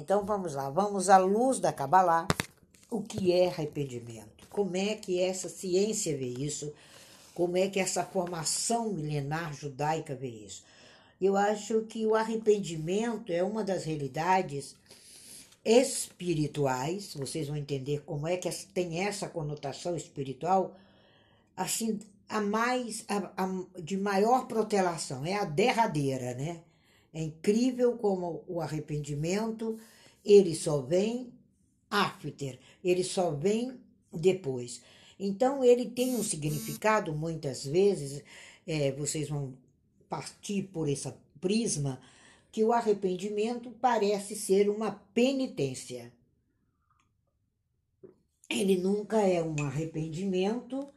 Então vamos lá, vamos à luz da Kabbalah. O que é arrependimento? Como é que essa ciência vê isso? Como é que essa formação milenar judaica vê isso? Eu acho que o arrependimento é uma das realidades espirituais, vocês vão entender como é que tem essa conotação espiritual, assim, a mais, a, a, de maior protelação, é a derradeira, né? É incrível como o arrependimento, ele só vem after, ele só vem depois. Então, ele tem um significado, muitas vezes, é, vocês vão partir por esse prisma, que o arrependimento parece ser uma penitência. Ele nunca é um arrependimento,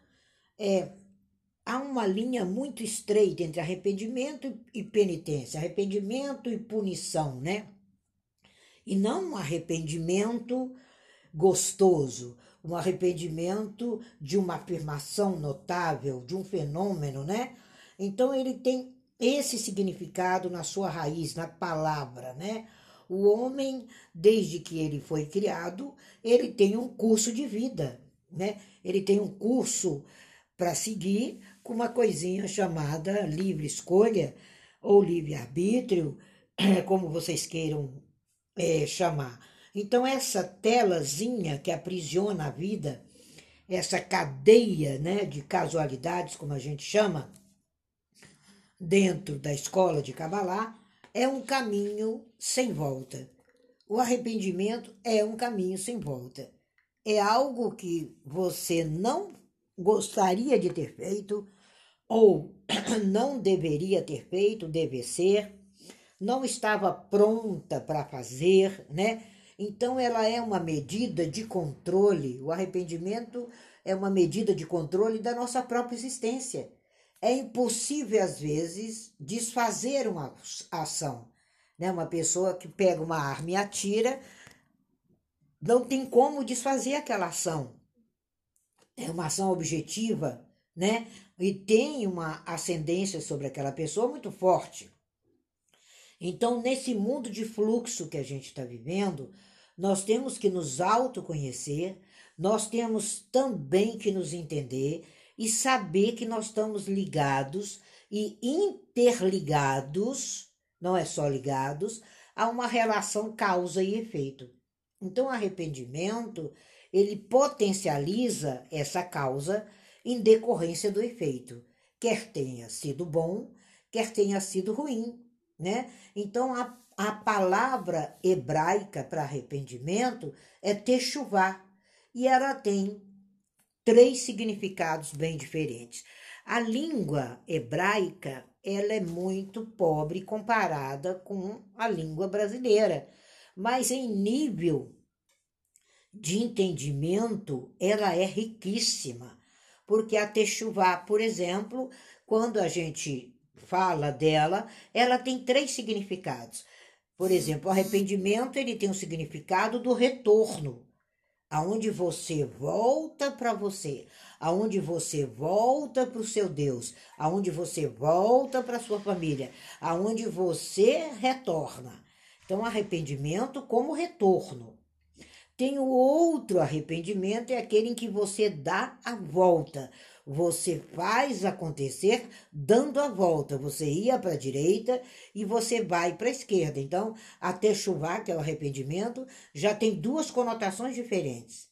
é, há uma linha muito estreita entre arrependimento e penitência, arrependimento e punição, né? E não um arrependimento gostoso, um arrependimento de uma afirmação notável, de um fenômeno, né? Então ele tem esse significado na sua raiz, na palavra, né? O homem, desde que ele foi criado, ele tem um curso de vida, né? Ele tem um curso para seguir com uma coisinha chamada livre escolha ou livre arbítrio, como vocês queiram é, chamar. Então essa telazinha que aprisiona a vida, essa cadeia, né, de casualidades, como a gente chama, dentro da escola de Kabbalah é um caminho sem volta. O arrependimento é um caminho sem volta. É algo que você não gostaria de ter feito ou não deveria ter feito, deve ser, não estava pronta para fazer, né? Então ela é uma medida de controle. O arrependimento é uma medida de controle da nossa própria existência é impossível, às vezes, desfazer uma ação. Né? Uma pessoa que pega uma arma e atira, não tem como desfazer aquela ação. É uma ação objetiva, né? E tem uma ascendência sobre aquela pessoa muito forte. Então, nesse mundo de fluxo que a gente está vivendo, nós temos que nos autoconhecer, nós temos também que nos entender e saber que nós estamos ligados e interligados, não é só ligados, a uma relação causa e efeito. Então, arrependimento, ele potencializa essa causa em decorrência do efeito, quer tenha sido bom, quer tenha sido ruim, né? Então, a, a palavra hebraica para arrependimento é techuvá, e ela tem três significados bem diferentes. A língua hebraica ela é muito pobre comparada com a língua brasileira, mas em nível de entendimento ela é riquíssima, porque a Techuvá, por exemplo, quando a gente fala dela, ela tem três significados. Por exemplo, arrependimento ele tem o significado do retorno aonde você volta para você, aonde você volta para o seu Deus, aonde você volta para sua família, aonde você retorna. Então, arrependimento como retorno. Tem o outro arrependimento, é aquele em que você dá a volta. Você faz acontecer dando a volta. Você ia para a direita e você vai para a esquerda. Então, até chuvar, que é o arrependimento, já tem duas conotações diferentes.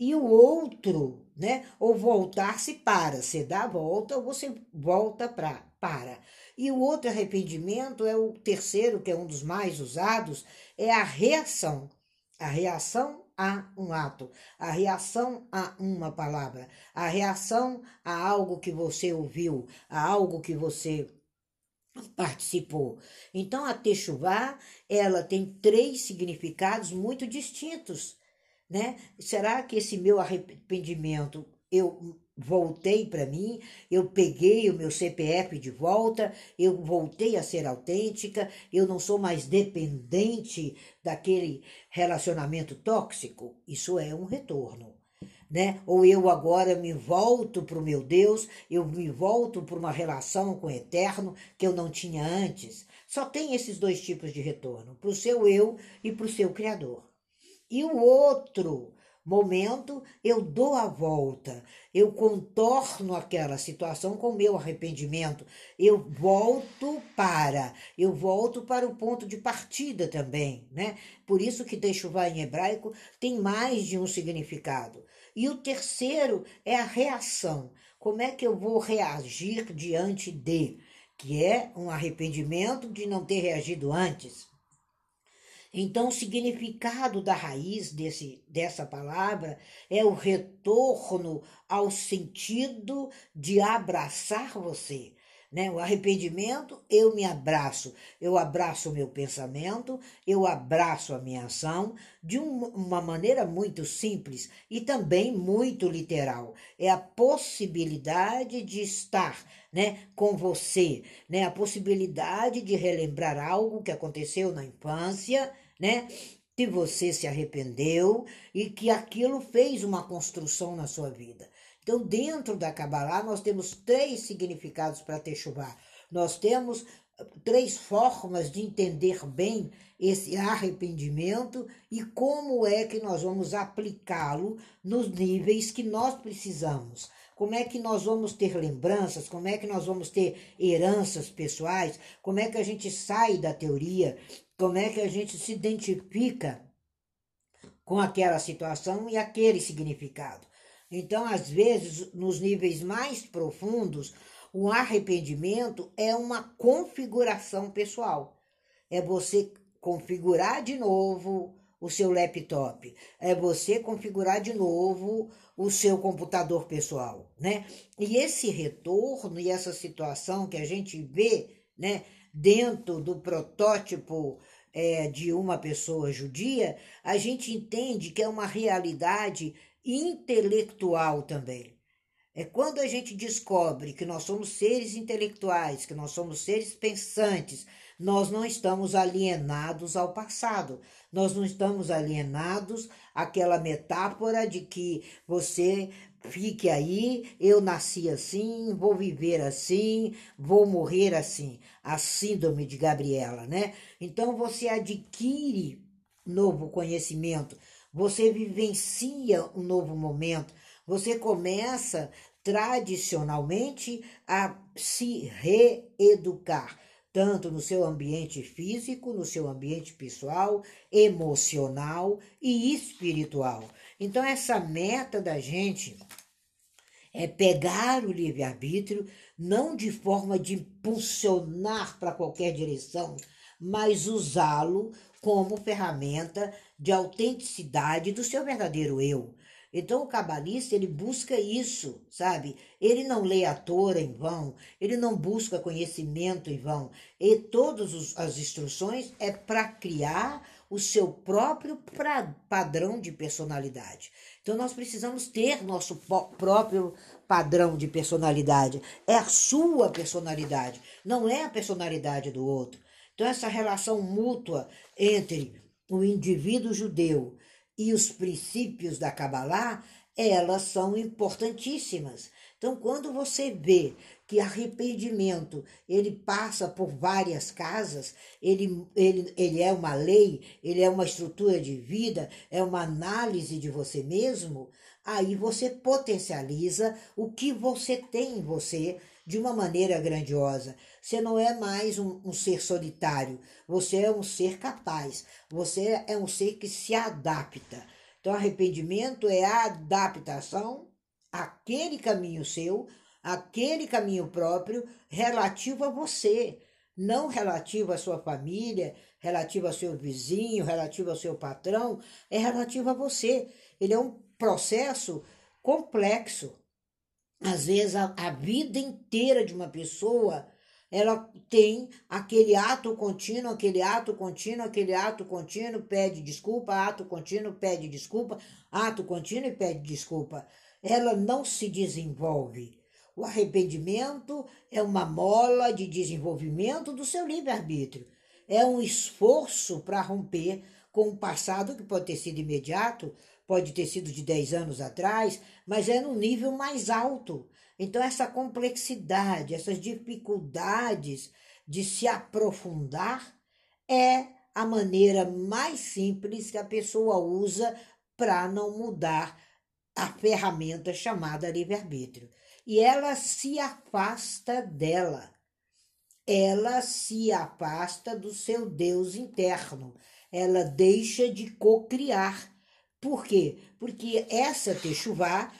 E o outro, né? Ou voltar-se para. Você dá a volta ou você volta pra, para. E o outro arrependimento é o terceiro, que é um dos mais usados, é a reação. A reação a um ato, a reação a uma palavra, a reação a algo que você ouviu, a algo que você participou. Então a Techuvá, ela tem três significados muito distintos, né? Será que esse meu arrependimento eu voltei para mim, eu peguei o meu CPF de volta, eu voltei a ser autêntica, eu não sou mais dependente daquele relacionamento tóxico. Isso é um retorno. Né? Ou eu agora me volto para o meu Deus, eu me volto para uma relação com o eterno que eu não tinha antes. só tem esses dois tipos de retorno, para o seu eu e para o seu Criador. E o outro momento, eu dou a volta, eu contorno aquela situação com meu arrependimento, eu volto para, eu volto para o ponto de partida também, né? Por isso que Teshuvah em hebraico tem mais de um significado. E o terceiro é a reação. Como é que eu vou reagir diante de? Que é um arrependimento de não ter reagido antes. Então, o significado da raiz desse, dessa palavra é o retorno ao sentido de abraçar você. Né? O arrependimento, eu me abraço, eu abraço o meu pensamento, eu abraço a minha ação de um, uma maneira muito simples e também muito literal. É a possibilidade de estar né, com você, né? a possibilidade de relembrar algo que aconteceu na infância né? Que você se arrependeu e que aquilo fez uma construção na sua vida. Então, dentro da Kabbalah, nós temos três significados para Teshuvah. Nós temos ah, três formas de entender bem esse arrependimento e como é que nós vamos aplicá-lo nos níveis que nós precisamos. Como é que nós vamos ter lembranças? Como é que nós vamos ter heranças pessoais? Como é que a gente sai da teoria como é que a gente se identifica com aquela situação e aquele significado. Então, às vezes, nos níveis mais profundos, o arrependimento é uma configuração pessoal. É você configurar de novo o seu laptop, é você configurar de novo o seu computador pessoal, né? E esse retorno e essa situação que a gente vê, né, dentro do protótipo é, de uma pessoa judia, a gente entende que é uma realidade intelectual também. É quando a gente descobre que nós somos seres intelectuais, que nós somos seres pensantes, nós não estamos alienados ao passado, nós não estamos alienados àquela metáfora de que você fique aí, eu nasci assim, vou viver assim, vou morrer assim. A síndrome de Gabriela, né? Então você adquire novo conhecimento, você vivencia um novo momento, você começa tradicionalmente a se reeducar, tanto no seu ambiente físico, no seu ambiente pessoal, emocional e espiritual. Então, essa meta da gente é pegar o livre-arbítrio, não de forma de impulsionar para qualquer direção, mas usá-lo como ferramenta de autenticidade do seu verdadeiro eu. Então o cabalista ele busca isso, sabe? Ele não lê a Torá em vão, ele não busca conhecimento em vão. E todas as instruções é para criar o seu próprio pra, padrão de personalidade. Então nós precisamos ter nosso próprio padrão de personalidade. É a sua personalidade, não é a personalidade do outro. Então essa relação mútua entre o indivíduo judeu e os princípios da Kabbalah, elas são importantíssimas. Então, quando você vê que arrependimento ele passa por várias casas, ele, ele, ele é uma lei, ele é uma estrutura de vida, é uma análise de você mesmo, aí você potencializa o que você tem em você de uma maneira grandiosa. Você não é mais um, um, ser solitário, você é um ser capaz, você é um ser que se adapta. Então, arrependimento é a adaptação àquele caminho seu, aquele caminho próprio relativo a você, não relativo à sua família, relativo ao seu vizinho, relativo ao seu patrão, é relativo a você. Ele é um processo complexo. Às vezes, a, a vida inteira de uma pessoa ela tem aquele ato contínuo, aquele ato contínuo, aquele ato contínuo, pede desculpa, ato contínuo, pede desculpa, ato contínuo e pede desculpa. Ela não se desenvolve. O arrependimento é uma mola de desenvolvimento do seu livre-arbítrio. É um esforço para romper com o passado que pode ter sido imediato, pode ter sido de 10 anos atrás, mas é no nível mais alto. Então, essa complexidade, essas dificuldades, de se aprofundar, é a maneira mais simples que a pessoa usa para não mudar a ferramenta chamada livre-arbítrio. E ela se afasta dela. Ela se afasta do seu Deus interno. Ela deixa de cocriar. Por quê? Porque essa techuvá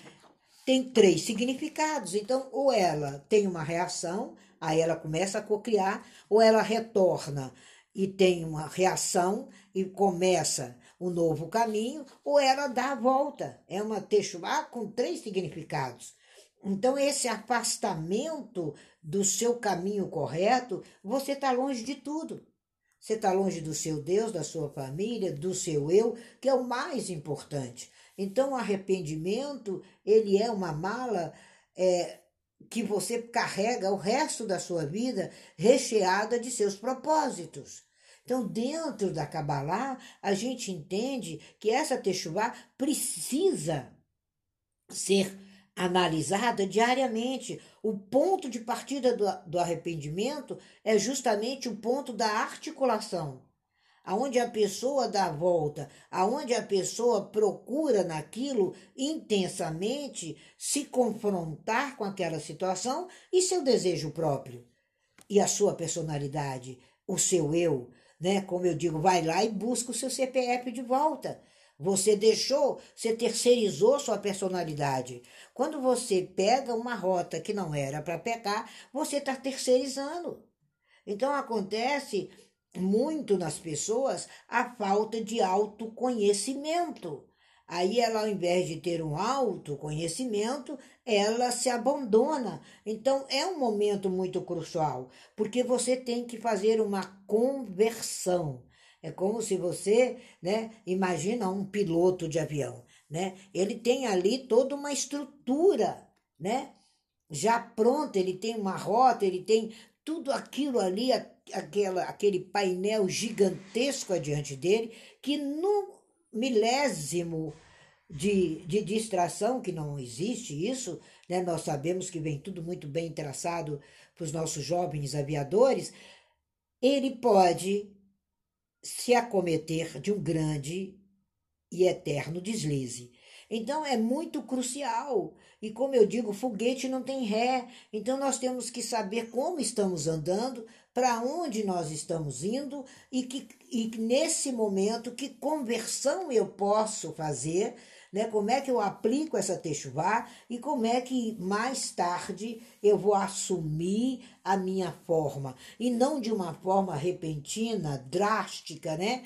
tem três significados. Então, ou ela tem uma reação, aí ela começa a cocriar, ou ela retorna e tem uma reação e começa um novo caminho, ou ela dá a volta. É uma Teshuvah com três significados. Então, esse afastamento do seu caminho correto, você está longe de tudo. Você está longe do seu Deus, da sua família, do seu eu, que é o mais importante. Então, o arrependimento, ele é uma mala é, que você carrega o resto da sua vida recheada de seus propósitos. Então, dentro da Kabbalah, a gente entende que essa Teshuvah precisa ser analisada diariamente. O ponto de partida do, do arrependimento é justamente o ponto da articulação, aonde a pessoa dá a volta, aonde a pessoa procura naquilo intensamente se confrontar com aquela situação e seu desejo próprio e a sua personalidade, o seu eu, né? Como eu digo, vai lá e busca o seu CPF de volta. Você deixou, você terceirizou sua personalidade. Quando você pega uma rota que não era para pecar, você está terceirizando. Então acontece muito nas pessoas a falta de autoconhecimento. Aí ela, ao invés de ter um autoconhecimento, ela se abandona. Então é um momento muito crucial, porque você tem que fazer uma conversão. É como se você, né, imagina um piloto de avião, né? Ele tem ali toda uma estrutura, né? Já pronta, ele tem uma rota, ele tem tudo aquilo ali, aquela, aquele painel gigantesco adiante dele, que no milésimo de, de distração, que não existe isso, né? nós sabemos que vem tudo muito bem traçado para os nossos jovens aviadores, ele pode se acometer de um grande e eterno deslize. Então é muito crucial. E como eu digo, foguete não tem ré. Então nós temos que saber como estamos andando, para onde nós estamos indo e que e nesse momento que conversão eu posso fazer, né? Como é que eu aplico essa techuvá e como é que mais tarde eu vou assumir a minha forma e não de uma forma repentina, drástica, né?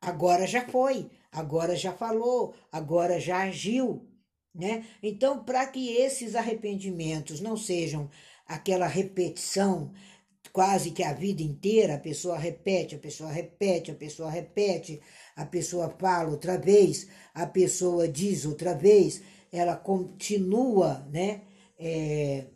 Agora já foi, agora já falou, agora já agiu, né? Então, para que esses arrependimentos não sejam aquela repetição quase que a vida inteira, a pessoa repete, a pessoa repete, a pessoa repete, a pessoa fala outra vez, a pessoa diz outra vez, ela continua, né? É,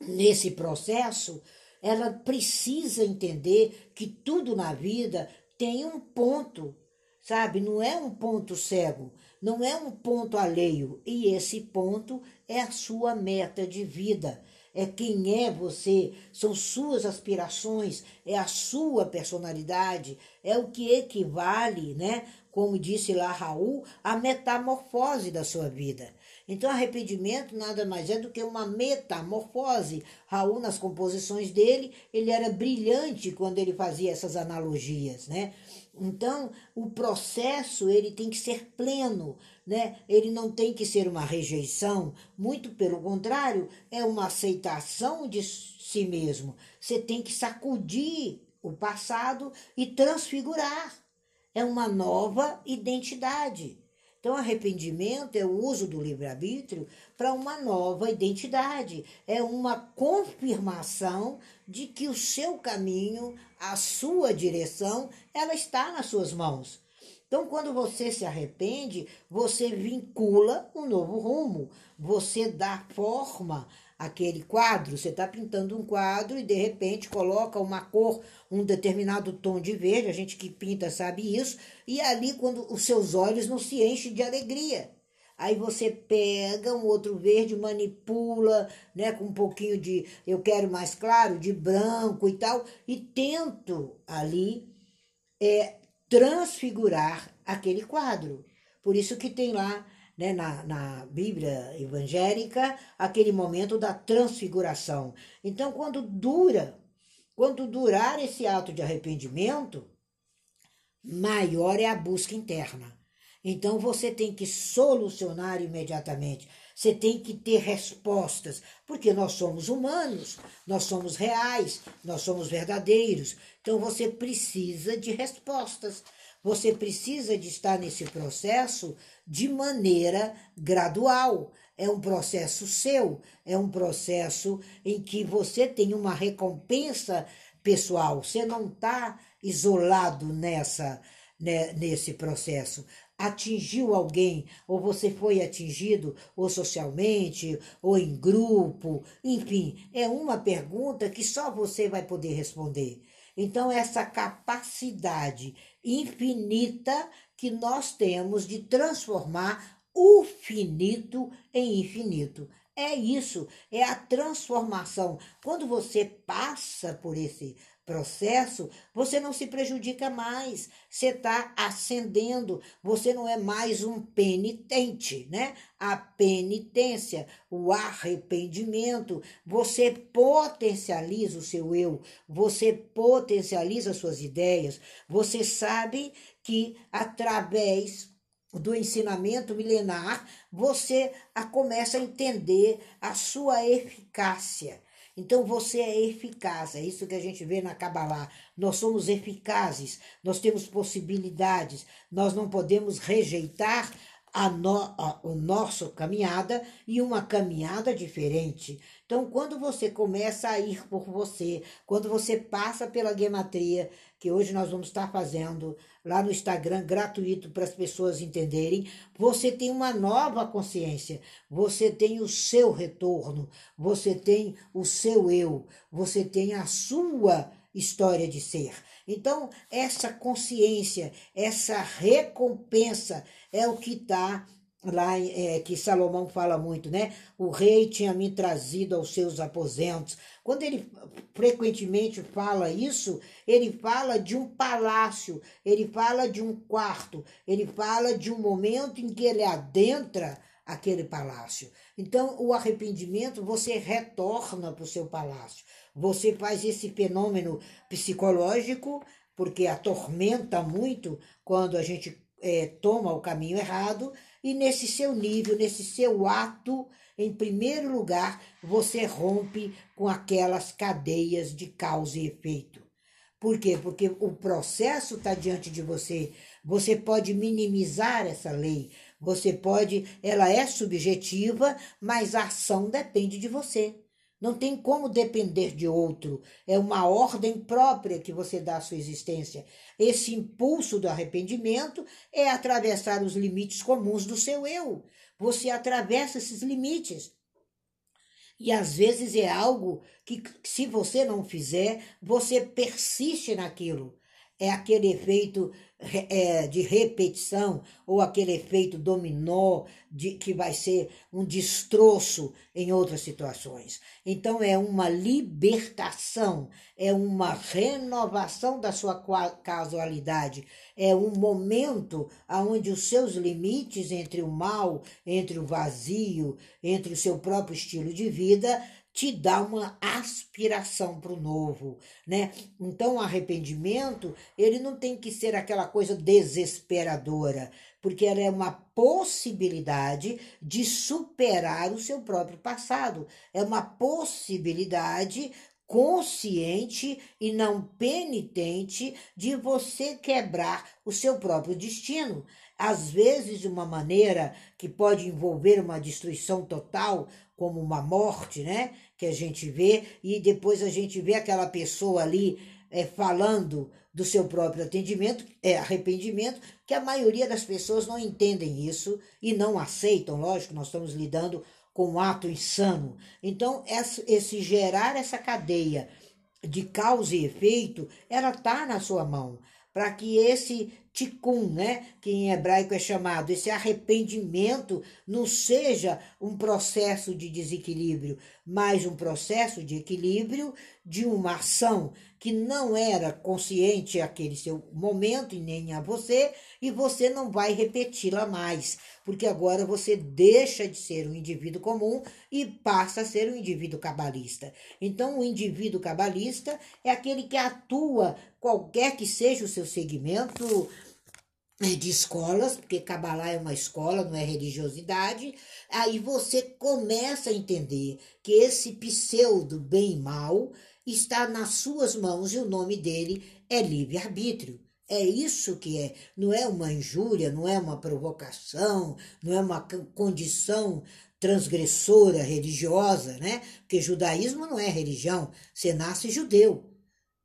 nesse processo, ela precisa entender que tudo na vida tem um ponto, sabe? Não é um ponto cego, não é um ponto alheio. E esse ponto é a sua meta de vida é quem é você, são suas aspirações, é a sua personalidade, é o que equivale, né? Como disse lá Raul, a metamorfose da sua vida. Então, arrependimento nada mais é do que uma metamorfose. Raul, nas composições dele, ele era brilhante quando ele fazia essas analogias, né? Então, o processo ele tem que ser pleno, né? Ele não tem que ser uma rejeição, muito pelo contrário, é uma aceitação de si mesmo. Você tem que sacudir o passado e transfigurar. É uma nova identidade. Então, arrependimento é o uso do livre-arbítrio para uma nova identidade, é uma confirmação de que o seu caminho, a sua direção, ela está nas suas mãos. Então, quando você se arrepende, você vincula um novo rumo, você dá forma aquele quadro, você está pintando um quadro e de repente coloca uma cor, um determinado tom de verde, a gente que pinta sabe isso, e ali quando os seus olhos não se enchem de alegria. Aí você pega um outro verde, manipula, né, com um pouquinho de, eu quero mais claro, de branco e tal, e tento ali é, transfigurar aquele quadro. Por isso que tem lá né, na, na Bíblia evangélica aquele momento da transfiguração. Então, quando dura, quando durar esse ato de arrependimento, maior é a busca interna. Então você tem que solucionar imediatamente. Você tem que ter respostas, porque nós somos humanos, nós somos reais, nós somos verdadeiros. Então você precisa de respostas. Você precisa de estar nesse processo de maneira gradual. É um processo seu, é um processo em que você tem uma recompensa pessoal. Você não está isolado nessa né, nesse processo atingiu alguém, ou você foi atingido, ou socialmente, ou em grupo, enfim, é uma pergunta que só você vai poder responder. Então, essa capacidade infinita que nós temos de transformar o finito em infinito. É isso, é a transformação. Quando você passa por esse processo, você não se prejudica mais. Você está ascendendo, você não é mais um penitente, né? A penitência, o arrependimento, você potencializa o seu eu, você potencializa suas ideias, você sabe que através do ensinamento milenar, você a começa a entender a sua eficácia. Então você é eficaz, é isso que a gente vê na Kabbalah. Nós somos eficazes, nós temos possibilidades, nós não podemos rejeitar a, no, a o nosso caminhada e uma caminhada diferente. Então, quando você começa a ir por você, quando você passa pela gematria, que hoje nós vamos estar fazendo lá no Instagram, gratuito para as pessoas entenderem, você tem uma nova consciência, você tem o seu retorno, você tem o seu eu, você tem a sua história de ser. Então, essa consciência, essa recompensa é o que está lá é, que Salomão fala muito, né? O rei tinha me trazido aos seus aposentos. Quando ele frequentemente fala isso, ele fala de um palácio, ele fala de um quarto, ele fala de um momento em que ele adentra aquele palácio. Então, o arrependimento, você retorna para o seu palácio. Você faz esse fenômeno psicológico, porque atormenta muito quando a gente é, toma o caminho errado, e nesse seu nível, nesse seu ato, em primeiro lugar, você rompe com aquelas cadeias de causa e efeito. Por quê? Porque o processo está diante de você. Você pode minimizar essa lei. Você pode, ela é subjetiva, mas a ação depende de você. Não tem como depender de outro. É uma ordem própria que você dá à sua existência. Esse impulso do arrependimento é atravessar os limites comuns do seu eu. Você atravessa esses limites. E às vezes é algo que, se você não fizer, você persiste naquilo. É aquele efeito é, de repetição ou aquele efeito dominó de, que vai ser um destroço em outras situações. Então é uma libertação, é uma renovação da sua casualidade, é um momento onde os seus limites entre o mal, entre o vazio, entre o seu próprio estilo de vida te dá uma aspiração para o novo, né? Então, o arrependimento, ele não tem que ser aquela coisa desesperadora, porque ela é uma possibilidade de superar o seu próprio passado, é uma possibilidade consciente e não penitente de você quebrar o seu próprio destino. Às vezes, de uma maneira que pode envolver uma destruição total, como uma morte, né? Que a gente vê, e depois a gente vê aquela pessoa ali é, falando do seu próprio atendimento, é, arrependimento, que a maioria das pessoas não entendem isso e não aceitam. Lógico, nós estamos lidando com um ato insano. Então, esse, gerar essa cadeia de causa e efeito, ela está na sua mão para que esse tikkun, né? que em hebraico é chamado, esse arrependimento não seja um processo de desequilíbrio, mas um processo de equilíbrio de uma ação que não era consciente aquele seu momento e nem a você, e você não vai repeti-la mais, porque agora você deixa de ser um indivíduo comum e passa a ser um indivíduo cabalista. Então, o indivíduo cabalista é aquele que atua, qualquer que seja o seu segmento, de escolas, porque Kabbalah é uma escola, não é religiosidade, aí você começa a entender que esse pseudo bem e mal está nas suas mãos e o nome dele é livre-arbítrio. É isso que é. Não é uma injúria, não é uma provocação, não é uma condição transgressora religiosa, né? Porque judaísmo não é religião. Você nasce judeu.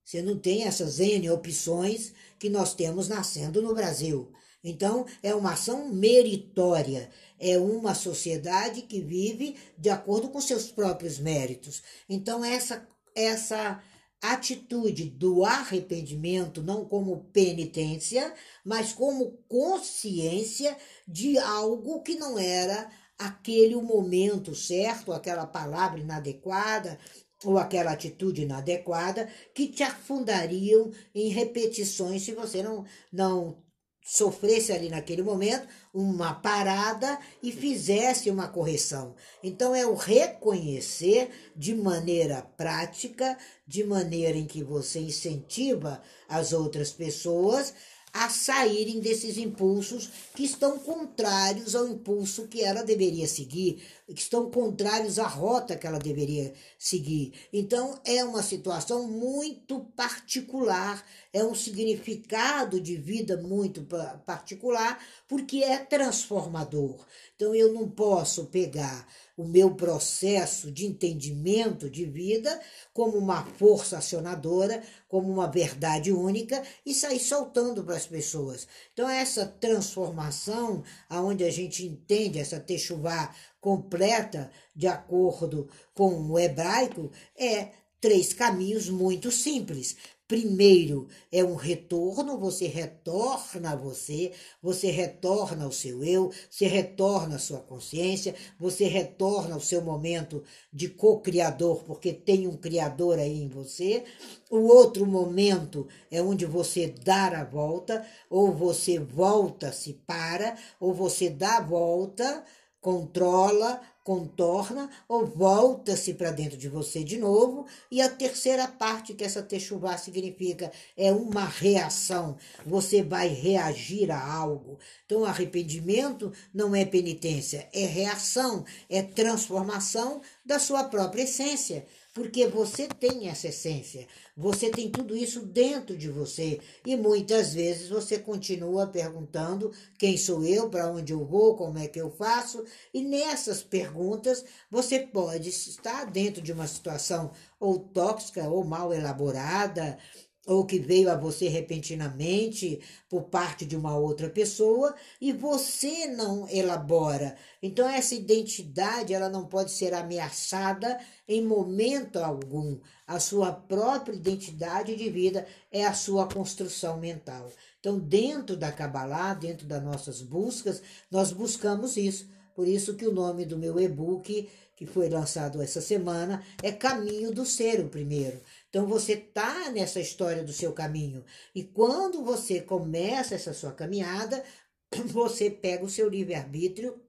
Você não tem essas N opções que nós temos nascendo no Brasil. Então, é uma ação meritória, é uma sociedade que vive de acordo com seus próprios méritos. Então, essa, essa atitude do arrependimento, não como penitência, mas como consciência de algo que não era aquele momento certo, aquela palavra inadequada, ou aquela atitude inadequada que te afundariam em repetições se você não, não sofresse ali naquele momento uma parada e fizesse uma correção. Então é o reconhecer de maneira prática, de maneira em que você incentiva as outras pessoas a saírem desses impulsos que estão contrários ao impulso que ela deveria seguir, que estão contrários à rota que ela deveria seguir. Então, é uma situação muito particular, é um significado de vida muito particular, porque é transformador. Então, eu não posso pegar o meu processo de entendimento de vida como uma força acionadora, como uma verdade única e sair soltando para as pessoas. Então, essa transformação, aonde a gente entende essa techuvá completa, de acordo com o hebraico, é três caminhos muito simples. Primeiro é um retorno, você retorna a você, você retorna ao seu eu, você retorna à sua consciência, você retorna ao seu momento de co-criador, porque tem um criador aí em você. O outro momento é onde você dá a volta, ou você volta, se para, ou você dá a volta, controla, contorna ou volta-se para dentro de você de novo. E a terceira parte que essa techuvá significa é uma reação. Você vai reagir a algo. Então, arrependimento não é penitência, é reação, é transformação da sua própria essência porque você tem essa essência, você tem tudo isso dentro de você. E muitas vezes você continua perguntando quem sou eu, para onde eu vou, como é que eu faço, e nessas perguntas você pode estar dentro de uma situação ou tóxica ou mal elaborada, ou que veio a você repentinamente por parte de uma outra pessoa e você não elabora. Então essa identidade ela não pode ser ameaçada em momento algum. A sua própria identidade de vida é a sua construção mental. Então dentro da Kabbalah, dentro das nossas buscas, nós buscamos isso. Por isso que o nome do meu e-book que foi lançado essa semana é Caminho do Ser o primeiro então você está nessa história do seu caminho. E quando você começa essa sua caminhada, você pega o seu livre-arbítrio,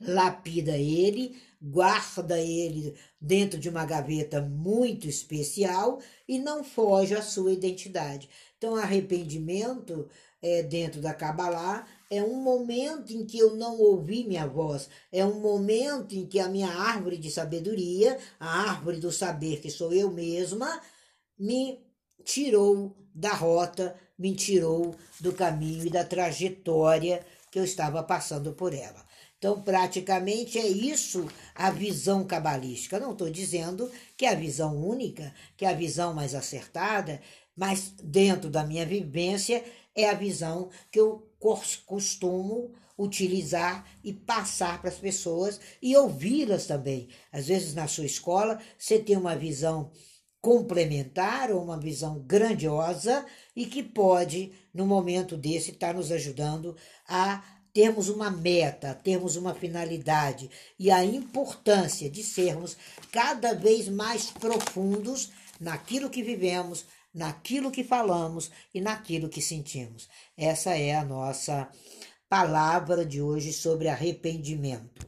lapida ele, guarda ele dentro de uma gaveta muito especial e não foge à sua identidade. Então, arrependimento é, dentro da Kabbalah é um momento em que eu não ouvi minha voz, é um momento em que a minha árvore de sabedoria, a árvore do saber que sou eu mesma, me tirou da rota, me tirou do caminho e da trajetória que eu estava passando por ela. Então, praticamente é isso a visão cabalística. Não estou dizendo que é a visão única, que é a visão mais acertada, mas dentro da minha vivência é a visão que eu costumo utilizar e passar para as pessoas e ouvi-las também. Às vezes, na sua escola, você tem uma visão complementar ou uma visão grandiosa e que pode, no momento desse, estar nos ajudando a termos uma meta, termos uma finalidade e a importância de sermos cada vez mais profundos naquilo que vivemos, naquilo que falamos e naquilo que sentimos. Essa é a nossa palavra de hoje sobre arrependimento.